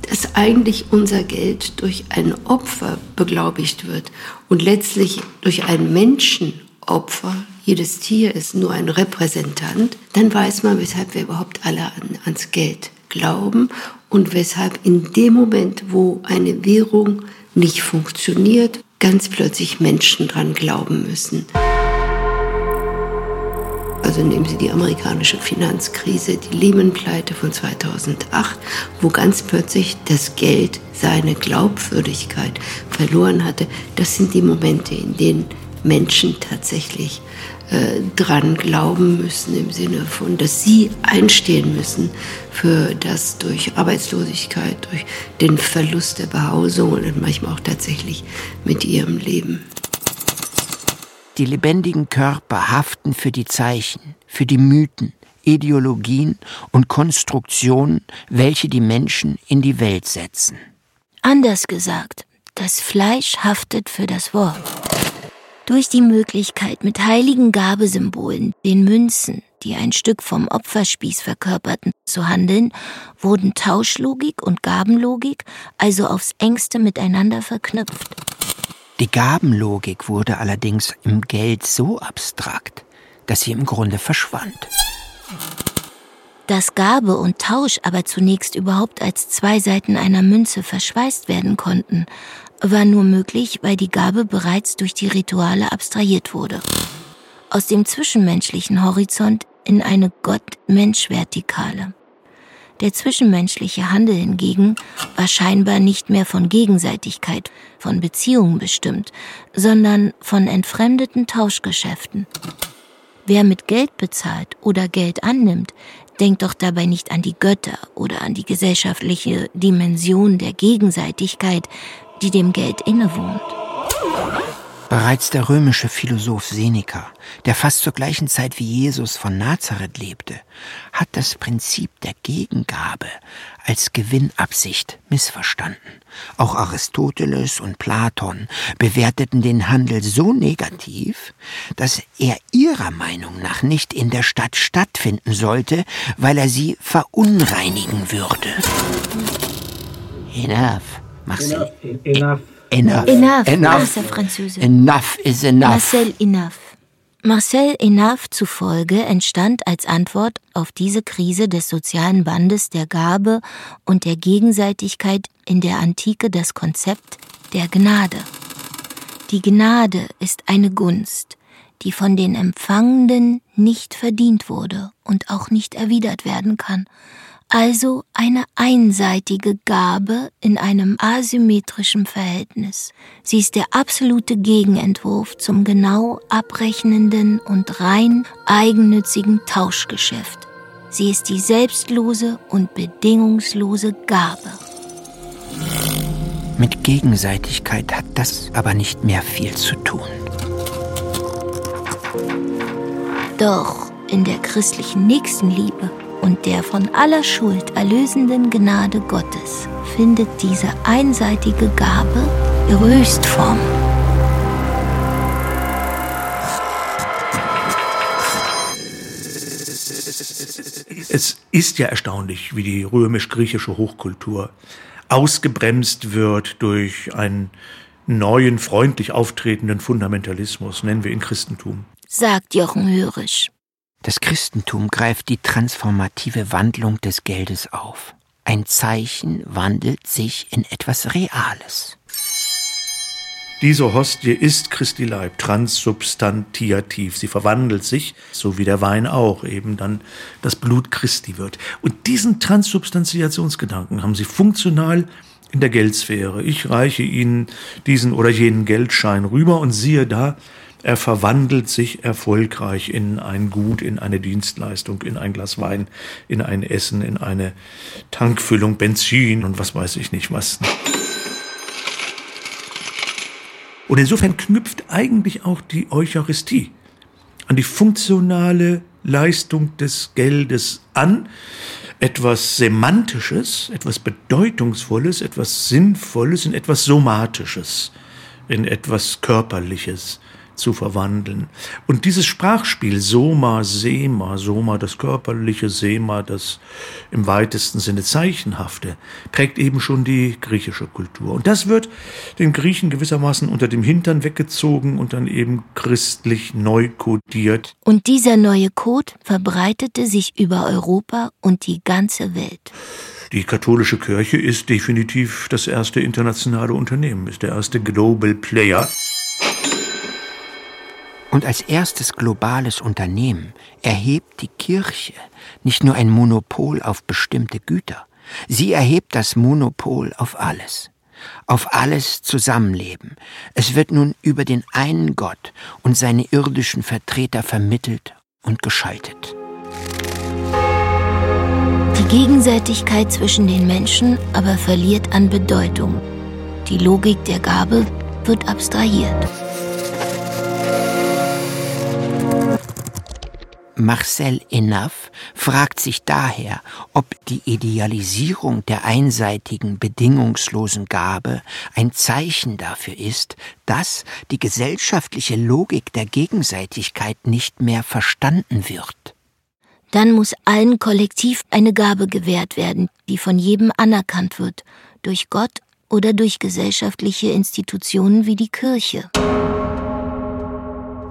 dass eigentlich unser Geld durch ein Opfer beglaubigt wird und letztlich durch ein Menschenopfer, jedes Tier ist nur ein Repräsentant, dann weiß man, weshalb wir überhaupt alle an, ans Geld glauben und weshalb in dem Moment, wo eine Währung nicht funktioniert, ganz plötzlich Menschen dran glauben müssen. Also nehmen Sie die amerikanische Finanzkrise, die Lehman-Pleite von 2008, wo ganz plötzlich das Geld seine Glaubwürdigkeit verloren hatte. Das sind die Momente, in denen Menschen tatsächlich äh, dran glauben müssen, im Sinne von, dass sie einstehen müssen für das durch Arbeitslosigkeit, durch den Verlust der Behausung und manchmal auch tatsächlich mit ihrem Leben. Die lebendigen Körper haften für die Zeichen, für die Mythen, Ideologien und Konstruktionen, welche die Menschen in die Welt setzen. Anders gesagt, das Fleisch haftet für das Wort. Durch die Möglichkeit, mit heiligen Gabesymbolen, den Münzen, die ein Stück vom Opferspieß verkörperten, zu handeln, wurden Tauschlogik und Gabenlogik also aufs engste miteinander verknüpft. Die Gabenlogik wurde allerdings im Geld so abstrakt, dass sie im Grunde verschwand. Dass Gabe und Tausch aber zunächst überhaupt als zwei Seiten einer Münze verschweißt werden konnten, war nur möglich, weil die Gabe bereits durch die Rituale abstrahiert wurde. Aus dem zwischenmenschlichen Horizont in eine Gott-Mensch-Vertikale. Der zwischenmenschliche Handel hingegen war scheinbar nicht mehr von Gegenseitigkeit, von Beziehungen bestimmt, sondern von entfremdeten Tauschgeschäften. Wer mit Geld bezahlt oder Geld annimmt, denkt doch dabei nicht an die Götter oder an die gesellschaftliche Dimension der Gegenseitigkeit, die dem Geld innewohnt. Bereits der römische Philosoph Seneca, der fast zur gleichen Zeit wie Jesus von Nazareth lebte, hat das Prinzip der Gegengabe als Gewinnabsicht missverstanden. Auch Aristoteles und Platon bewerteten den Handel so negativ, dass er ihrer Meinung nach nicht in der Stadt stattfinden sollte, weil er sie verunreinigen würde. Enough. Marcel. Enough. Enough. Enough. Enough. Französe. Enough is enough. Marcel Enough. Marcel Enough zufolge entstand als Antwort auf diese Krise des sozialen Bandes der Gabe und der Gegenseitigkeit in der Antike das Konzept der Gnade. Die Gnade ist eine Gunst, die von den Empfangenden nicht verdient wurde und auch nicht erwidert werden kann, Also eine einseitige Gabe in einem asymmetrischen Verhältnis. Sie ist der absolute Gegenentwurf zum genau abrechnenden und rein eigennützigen Tauschgeschäft. Sie ist die selbstlose und bedingungslose Gabe. Mit Gegenseitigkeit hat das aber nicht mehr viel zu tun. Doch in der christlichen Nächstenliebe und der von aller Schuld erlösenden Gnade Gottes findet diese einseitige Gabe ihre Höchstform. Es ist ja erstaunlich, wie die römisch-griechische Hochkultur ausgebremst wird durch einen neuen, freundlich auftretenden Fundamentalismus, nennen wir ihn Christentum. Sagt Jochen Hörisch. Das Christentum greift die transformative Wandlung des Geldes auf. Ein Zeichen wandelt sich in etwas Reales. Diese Hostie ist Christi Leib, transsubstantiativ. Sie verwandelt sich, so wie der Wein auch, eben dann das Blut Christi wird. Und diesen Transsubstantiationsgedanken haben sie funktional in der Geldsphäre. Ich reiche Ihnen diesen oder jenen Geldschein rüber und siehe da, er verwandelt sich erfolgreich in ein Gut, in eine Dienstleistung, in ein Glas Wein, in ein Essen, in eine Tankfüllung, Benzin und was weiß ich nicht was. Und insofern knüpft eigentlich auch die Eucharistie an die funktionale Leistung des Geldes an. Etwas Semantisches, etwas Bedeutungsvolles, etwas Sinnvolles in etwas Somatisches, in etwas Körperliches zu verwandeln. Und dieses Sprachspiel Soma, Sema, Soma das körperliche, Sema das im weitesten Sinne zeichenhafte, prägt eben schon die griechische Kultur. Und das wird den Griechen gewissermaßen unter dem Hintern weggezogen und dann eben christlich neu kodiert. Und dieser neue Code verbreitete sich über Europa und die ganze Welt. Die katholische Kirche ist definitiv das erste internationale Unternehmen, ist der erste Global Player. Und als erstes globales Unternehmen erhebt die Kirche nicht nur ein Monopol auf bestimmte Güter, sie erhebt das Monopol auf alles, auf alles Zusammenleben. Es wird nun über den einen Gott und seine irdischen Vertreter vermittelt und geschaltet. Die Gegenseitigkeit zwischen den Menschen aber verliert an Bedeutung. Die Logik der Gabe wird abstrahiert. Marcel Enaff fragt sich daher, ob die Idealisierung der einseitigen, bedingungslosen Gabe ein Zeichen dafür ist, dass die gesellschaftliche Logik der Gegenseitigkeit nicht mehr verstanden wird. Dann muss allen kollektiv eine Gabe gewährt werden, die von jedem anerkannt wird, durch Gott oder durch gesellschaftliche Institutionen wie die Kirche.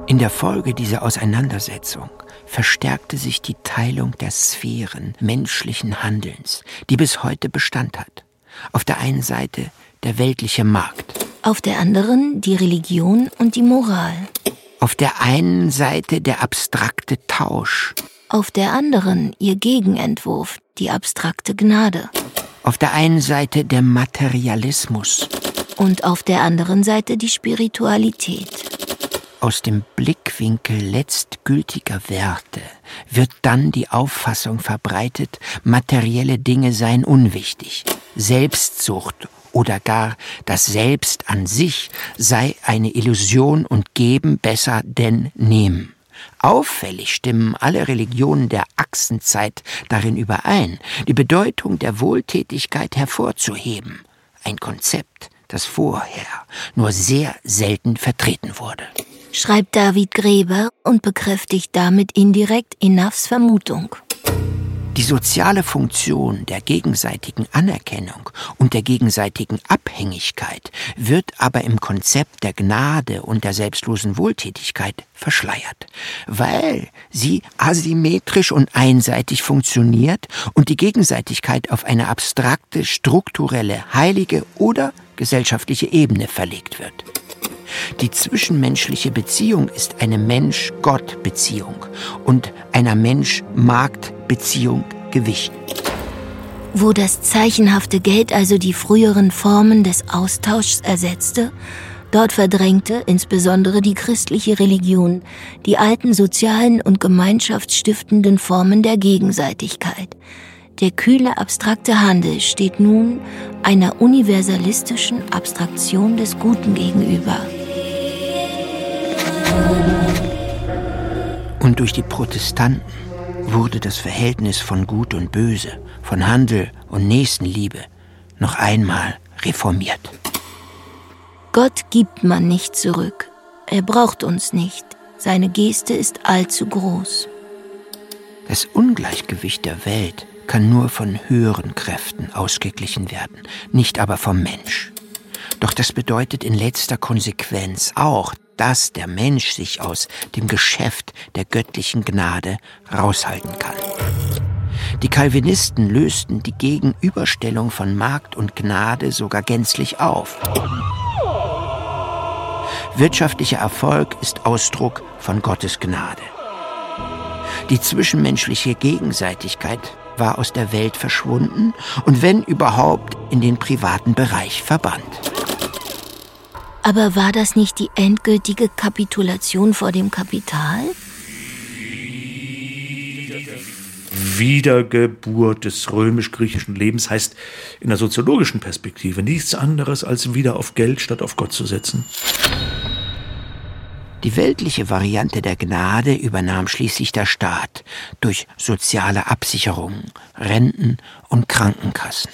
In der Folge dieser Auseinandersetzung verstärkte sich die Teilung der Sphären menschlichen Handelns, die bis heute Bestand hat. Auf der einen Seite der weltliche Markt. Auf der anderen die Religion und die Moral. Auf der einen Seite der abstrakte Tausch. Auf der anderen ihr Gegenentwurf, die abstrakte Gnade. Auf der einen Seite der Materialismus. Und auf der anderen Seite die Spiritualität. Aus dem Blickwinkel letztgültiger Werte wird dann die Auffassung verbreitet, materielle Dinge seien unwichtig, Selbstsucht oder gar das Selbst an sich sei eine Illusion und geben besser denn nehmen. Auffällig stimmen alle Religionen der Achsenzeit darin überein, die Bedeutung der Wohltätigkeit hervorzuheben, ein Konzept, das vorher nur sehr selten vertreten wurde schreibt David Gräber und bekräftigt damit indirekt Inafs Vermutung. Die soziale Funktion der gegenseitigen Anerkennung und der gegenseitigen Abhängigkeit wird aber im Konzept der Gnade und der selbstlosen Wohltätigkeit verschleiert, weil sie asymmetrisch und einseitig funktioniert und die Gegenseitigkeit auf eine abstrakte, strukturelle, heilige oder gesellschaftliche Ebene verlegt wird. Die zwischenmenschliche Beziehung ist eine Mensch-Gott-Beziehung und einer Mensch-Markt-Beziehung gewichen. Wo das zeichenhafte Geld also die früheren Formen des Austauschs ersetzte, dort verdrängte insbesondere die christliche Religion die alten sozialen und gemeinschaftsstiftenden Formen der Gegenseitigkeit. Der kühle abstrakte Handel steht nun einer universalistischen Abstraktion des Guten gegenüber. Und durch die Protestanten wurde das Verhältnis von Gut und Böse, von Handel und Nächstenliebe noch einmal reformiert. Gott gibt man nicht zurück. Er braucht uns nicht. Seine Geste ist allzu groß. Das Ungleichgewicht der Welt kann nur von höheren Kräften ausgeglichen werden, nicht aber vom Mensch. Doch das bedeutet in letzter Konsequenz auch, dass der Mensch sich aus dem Geschäft der göttlichen Gnade raushalten kann. Die Calvinisten lösten die Gegenüberstellung von Markt und Gnade sogar gänzlich auf. Wirtschaftlicher Erfolg ist Ausdruck von Gottes Gnade. Die zwischenmenschliche Gegenseitigkeit war aus der Welt verschwunden und wenn überhaupt in den privaten Bereich verbannt. Aber war das nicht die endgültige Kapitulation vor dem Kapital? Wiedergeburt des römisch-griechischen Lebens heißt in der soziologischen Perspektive nichts anderes, als wieder auf Geld statt auf Gott zu setzen. Die weltliche Variante der Gnade übernahm schließlich der Staat durch soziale Absicherungen, Renten und Krankenkassen.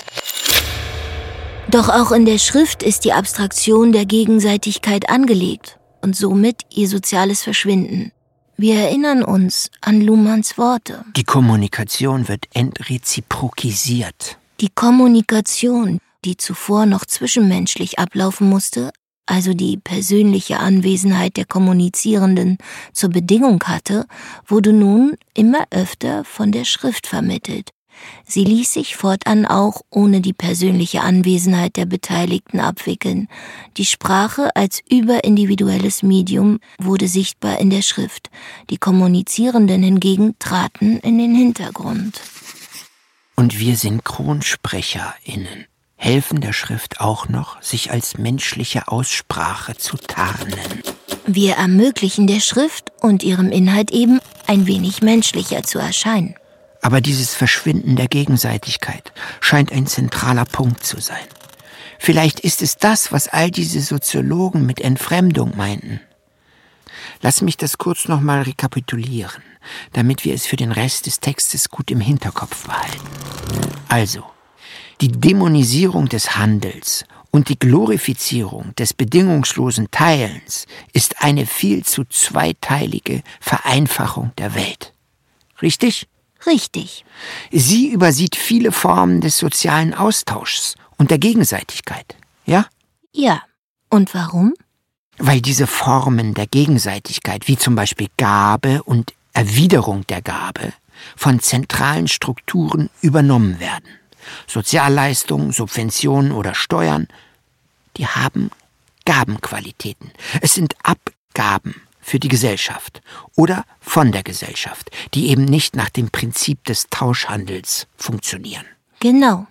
Doch auch in der Schrift ist die Abstraktion der Gegenseitigkeit angelegt und somit ihr soziales Verschwinden. Wir erinnern uns an Luhmanns Worte. Die Kommunikation wird entreziprokisiert. Die Kommunikation, die zuvor noch zwischenmenschlich ablaufen musste, also die persönliche Anwesenheit der Kommunizierenden zur Bedingung hatte, wurde nun immer öfter von der Schrift vermittelt. Sie ließ sich fortan auch ohne die persönliche Anwesenheit der Beteiligten abwickeln. Die Sprache als überindividuelles Medium wurde sichtbar in der Schrift. Die Kommunizierenden hingegen traten in den Hintergrund. Und wir SynchronsprecherInnen helfen der Schrift auch noch, sich als menschliche Aussprache zu tarnen. Wir ermöglichen der Schrift und ihrem Inhalt eben ein wenig menschlicher zu erscheinen. Aber dieses Verschwinden der Gegenseitigkeit scheint ein zentraler Punkt zu sein. Vielleicht ist es das, was all diese Soziologen mit Entfremdung meinten. Lass mich das kurz nochmal rekapitulieren, damit wir es für den Rest des Textes gut im Hinterkopf behalten. Also, die Dämonisierung des Handels und die Glorifizierung des bedingungslosen Teilens ist eine viel zu zweiteilige Vereinfachung der Welt. Richtig? Richtig. Sie übersieht viele Formen des sozialen Austauschs und der Gegenseitigkeit, ja? Ja. Und warum? Weil diese Formen der Gegenseitigkeit, wie zum Beispiel Gabe und Erwiderung der Gabe, von zentralen Strukturen übernommen werden. Sozialleistungen, Subventionen oder Steuern, die haben Gabenqualitäten. Es sind Abgaben für die Gesellschaft oder von der Gesellschaft, die eben nicht nach dem Prinzip des Tauschhandels funktionieren. Genau.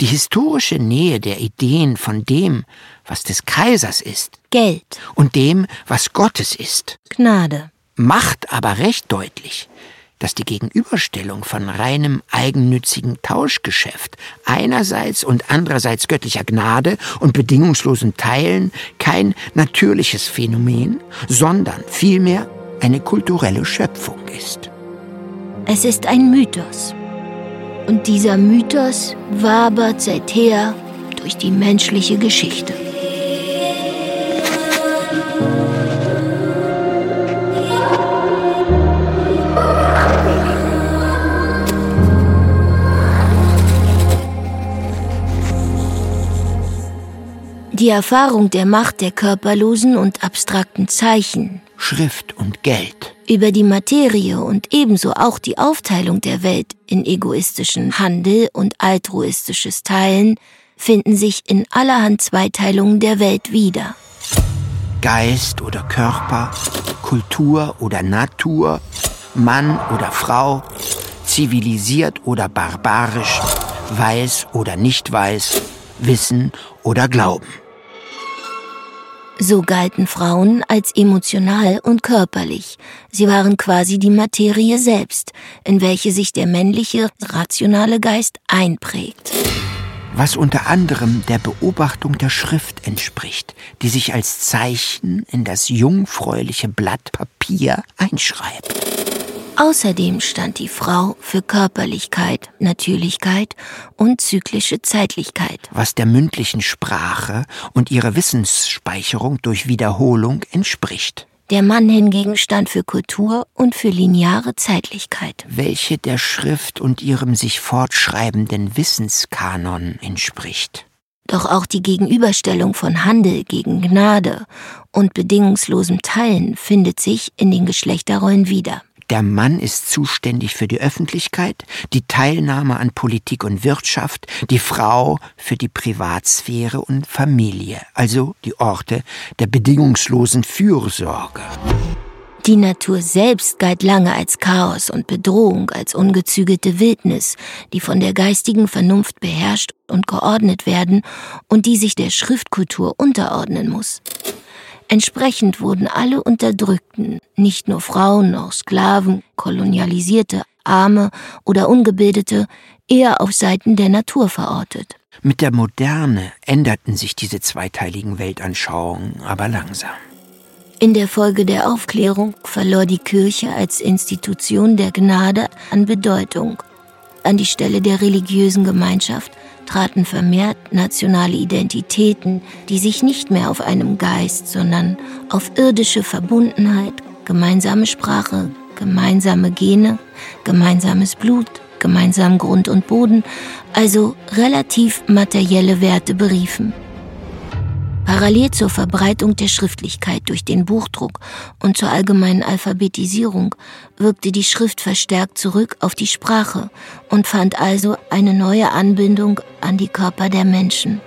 Die historische Nähe der Ideen von dem, was des Kaisers ist, Geld und dem, was Gottes ist, Gnade, macht aber recht deutlich, dass die Gegenüberstellung von reinem eigennützigen Tauschgeschäft einerseits und andererseits göttlicher Gnade und bedingungslosen Teilen kein natürliches Phänomen, sondern vielmehr eine kulturelle Schöpfung ist. Es ist ein Mythos. Und dieser Mythos wabert seither durch die menschliche Geschichte. Die Erfahrung der Macht der körperlosen und abstrakten Zeichen, Schrift und Geld, über die Materie und ebenso auch die Aufteilung der Welt in egoistischen Handel und altruistisches Teilen finden sich in allerhand Zweiteilungen der Welt wieder. Geist oder Körper, Kultur oder Natur, Mann oder Frau, zivilisiert oder barbarisch, weiß oder nicht weiß, wissen oder glauben. So galten Frauen als emotional und körperlich. Sie waren quasi die Materie selbst, in welche sich der männliche, rationale Geist einprägt. Was unter anderem der Beobachtung der Schrift entspricht, die sich als Zeichen in das jungfräuliche Blatt Papier einschreibt. Außerdem stand die Frau für Körperlichkeit, Natürlichkeit und zyklische Zeitlichkeit. Was der mündlichen Sprache und ihrer Wissensspeicherung durch Wiederholung entspricht. Der Mann hingegen stand für Kultur und für lineare Zeitlichkeit. Welche der Schrift und ihrem sich fortschreibenden Wissenskanon entspricht. Doch auch die Gegenüberstellung von Handel gegen Gnade und bedingungslosem Teilen findet sich in den Geschlechterrollen wieder. Der Mann ist zuständig für die Öffentlichkeit, die Teilnahme an Politik und Wirtschaft, die Frau für die Privatsphäre und Familie, also die Orte der bedingungslosen Fürsorge. Die Natur selbst galt lange als Chaos und Bedrohung, als ungezügelte Wildnis, die von der geistigen Vernunft beherrscht und geordnet werden und die sich der Schriftkultur unterordnen muss. Entsprechend wurden alle Unterdrückten, nicht nur Frauen, auch Sklaven, Kolonialisierte, Arme oder Ungebildete, eher auf Seiten der Natur verortet. Mit der Moderne änderten sich diese zweiteiligen Weltanschauungen aber langsam. In der Folge der Aufklärung verlor die Kirche als Institution der Gnade an Bedeutung. An die Stelle der religiösen Gemeinschaft traten vermehrt nationale Identitäten, die sich nicht mehr auf einem Geist, sondern auf irdische Verbundenheit, gemeinsame Sprache, gemeinsame Gene, gemeinsames Blut, gemeinsamen Grund und Boden, also relativ materielle Werte beriefen. Parallel zur Verbreitung der Schriftlichkeit durch den Buchdruck und zur allgemeinen Alphabetisierung wirkte die Schrift verstärkt zurück auf die Sprache und fand also eine neue Anbindung an die Körper der Menschen.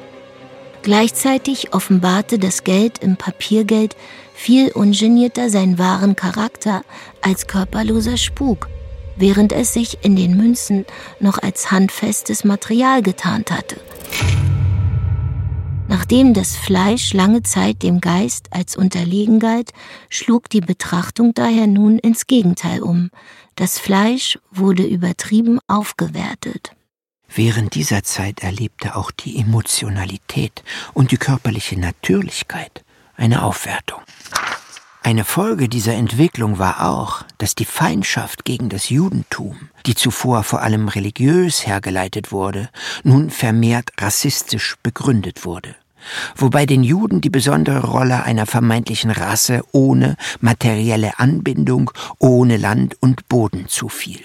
Gleichzeitig offenbarte das Geld im Papiergeld viel ungenierter seinen wahren Charakter als körperloser Spuk, während es sich in den Münzen noch als handfestes Material getarnt hatte. Nachdem das Fleisch lange Zeit dem Geist als unterlegen galt, schlug die Betrachtung daher nun ins Gegenteil um. Das Fleisch wurde übertrieben aufgewertet. Während dieser Zeit erlebte auch die Emotionalität und die körperliche Natürlichkeit eine Aufwertung. Eine Folge dieser Entwicklung war auch, dass die Feindschaft gegen das Judentum, die zuvor vor allem religiös hergeleitet wurde, nun vermehrt rassistisch begründet wurde wobei den Juden die besondere Rolle einer vermeintlichen Rasse ohne materielle Anbindung, ohne Land und Boden zufiel.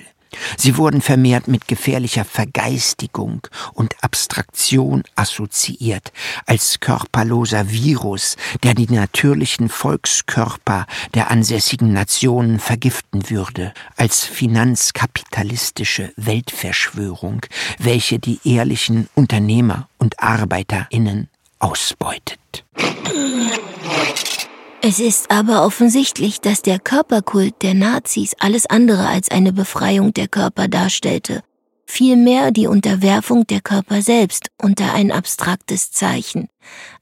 Sie wurden vermehrt mit gefährlicher Vergeistigung und Abstraktion assoziiert, als körperloser Virus, der die natürlichen Volkskörper der ansässigen Nationen vergiften würde, als finanzkapitalistische Weltverschwörung, welche die ehrlichen Unternehmer und Arbeiterinnen ausbeutet. Es ist aber offensichtlich, dass der Körperkult der Nazis alles andere als eine Befreiung der Körper darstellte, vielmehr die Unterwerfung der Körper selbst unter ein abstraktes Zeichen,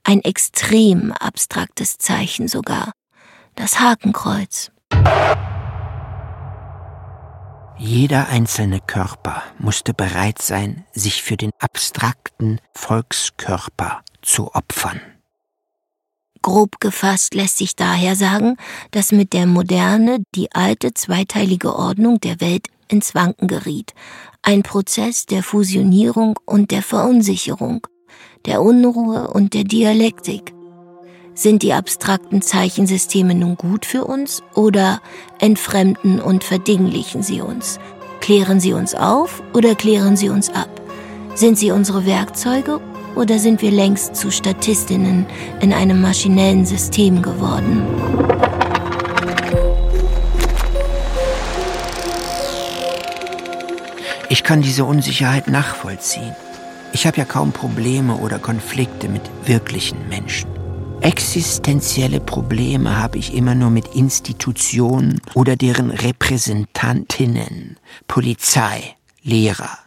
ein extrem abstraktes Zeichen sogar, das Hakenkreuz. Jeder einzelne Körper musste bereit sein, sich für den abstrakten Volkskörper zu opfern. Grob gefasst lässt sich daher sagen, dass mit der Moderne die alte zweiteilige Ordnung der Welt ins Wanken geriet, ein Prozess der Fusionierung und der Verunsicherung, der Unruhe und der Dialektik. Sind die abstrakten Zeichensysteme nun gut für uns oder entfremden und verdinglichen sie uns? Klären sie uns auf oder klären sie uns ab? Sind sie unsere Werkzeuge oder sind wir längst zu Statistinnen in einem maschinellen System geworden? Ich kann diese Unsicherheit nachvollziehen. Ich habe ja kaum Probleme oder Konflikte mit wirklichen Menschen. Existenzielle Probleme habe ich immer nur mit Institutionen oder deren Repräsentantinnen, Polizei, Lehrer,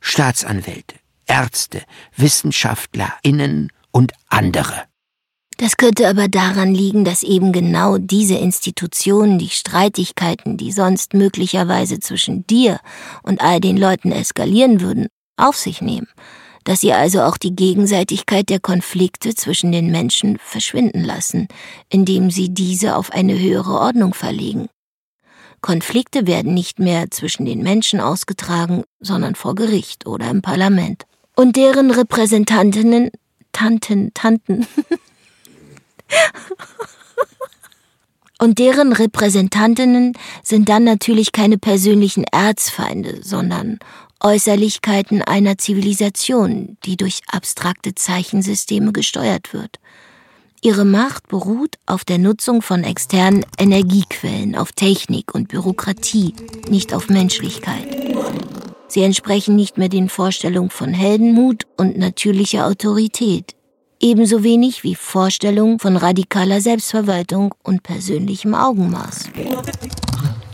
Staatsanwälte, Ärzte, Wissenschaftlerinnen und andere. Das könnte aber daran liegen, dass eben genau diese Institutionen die Streitigkeiten, die sonst möglicherweise zwischen dir und all den Leuten eskalieren würden, auf sich nehmen, dass sie also auch die Gegenseitigkeit der Konflikte zwischen den Menschen verschwinden lassen, indem sie diese auf eine höhere Ordnung verlegen. Konflikte werden nicht mehr zwischen den Menschen ausgetragen, sondern vor Gericht oder im Parlament. Und deren Repräsentantinnen, Tanten, Tanten, Und deren Repräsentantinnen sind dann natürlich keine persönlichen Erzfeinde, sondern Äußerlichkeiten einer Zivilisation, die durch abstrakte Zeichensysteme gesteuert wird. Ihre Macht beruht auf der Nutzung von externen Energiequellen, auf Technik und Bürokratie, nicht auf Menschlichkeit. Sie entsprechen nicht mehr den Vorstellungen von Heldenmut und natürlicher Autorität, ebenso wenig wie Vorstellungen von radikaler Selbstverwaltung und persönlichem Augenmaß.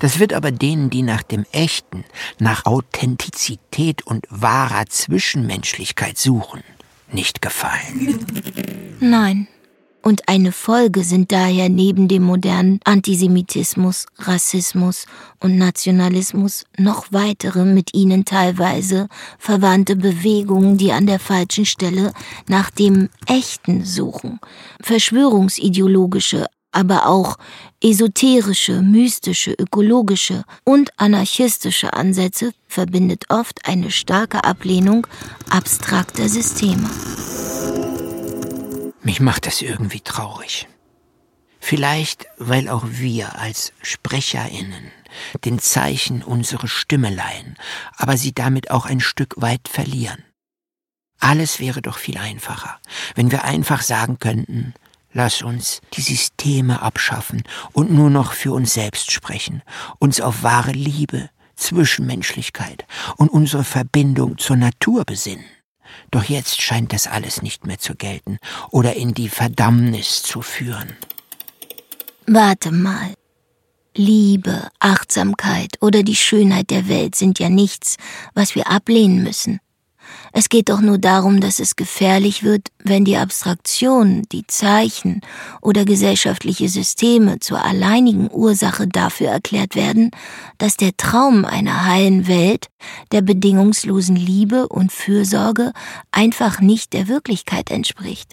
Das wird aber denen, die nach dem Echten, nach Authentizität und wahrer Zwischenmenschlichkeit suchen, nicht gefallen. Nein, und eine Folge sind daher neben dem modernen Antisemitismus, Rassismus und Nationalismus noch weitere mit ihnen teilweise verwandte Bewegungen, die an der falschen Stelle nach dem Echten suchen. Verschwörungsideologische, aber auch esoterische, mystische, ökologische und anarchistische Ansätze verbindet oft eine starke Ablehnung abstrakter Systeme. Mich macht das irgendwie traurig. Vielleicht, weil auch wir als Sprecherinnen den Zeichen unsere Stimme leihen, aber sie damit auch ein Stück weit verlieren. Alles wäre doch viel einfacher, wenn wir einfach sagen könnten, lass uns die Systeme abschaffen und nur noch für uns selbst sprechen, uns auf wahre Liebe, Zwischenmenschlichkeit und unsere Verbindung zur Natur besinnen. Doch jetzt scheint das alles nicht mehr zu gelten oder in die Verdammnis zu führen. Warte mal. Liebe, Achtsamkeit oder die Schönheit der Welt sind ja nichts, was wir ablehnen müssen. Es geht doch nur darum, dass es gefährlich wird, wenn die Abstraktion, die Zeichen oder gesellschaftliche Systeme zur alleinigen Ursache dafür erklärt werden, dass der Traum einer heilen Welt, der bedingungslosen Liebe und Fürsorge einfach nicht der Wirklichkeit entspricht.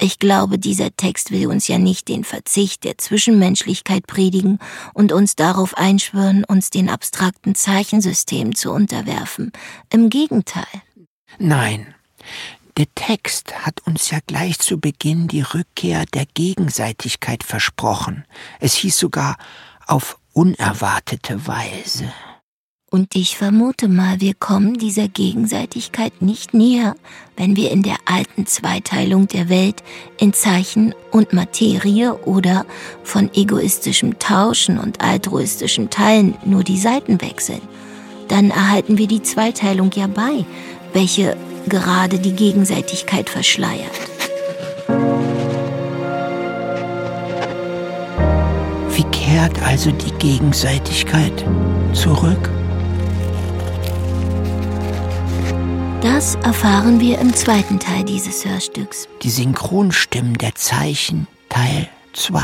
Ich glaube, dieser Text will uns ja nicht den Verzicht der Zwischenmenschlichkeit predigen und uns darauf einschwören, uns den abstrakten Zeichensystemen zu unterwerfen. Im Gegenteil. Nein, der Text hat uns ja gleich zu Beginn die Rückkehr der Gegenseitigkeit versprochen. Es hieß sogar auf unerwartete Weise. Und ich vermute mal, wir kommen dieser Gegenseitigkeit nicht näher, wenn wir in der alten Zweiteilung der Welt in Zeichen und Materie oder von egoistischem Tauschen und altruistischem Teilen nur die Seiten wechseln. Dann erhalten wir die Zweiteilung ja bei, welche gerade die Gegenseitigkeit verschleiert. Wie kehrt also die Gegenseitigkeit zurück? Das erfahren wir im zweiten Teil dieses Hörstücks. Die Synchronstimmen der Zeichen Teil 2.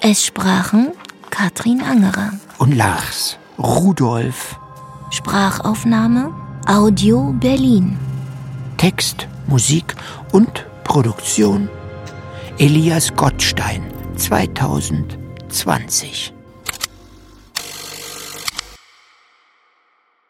Es sprachen Katrin Angerer und Lars Rudolf. Sprachaufnahme Audio Berlin. Text, Musik und Produktion Elias Gottstein 2020.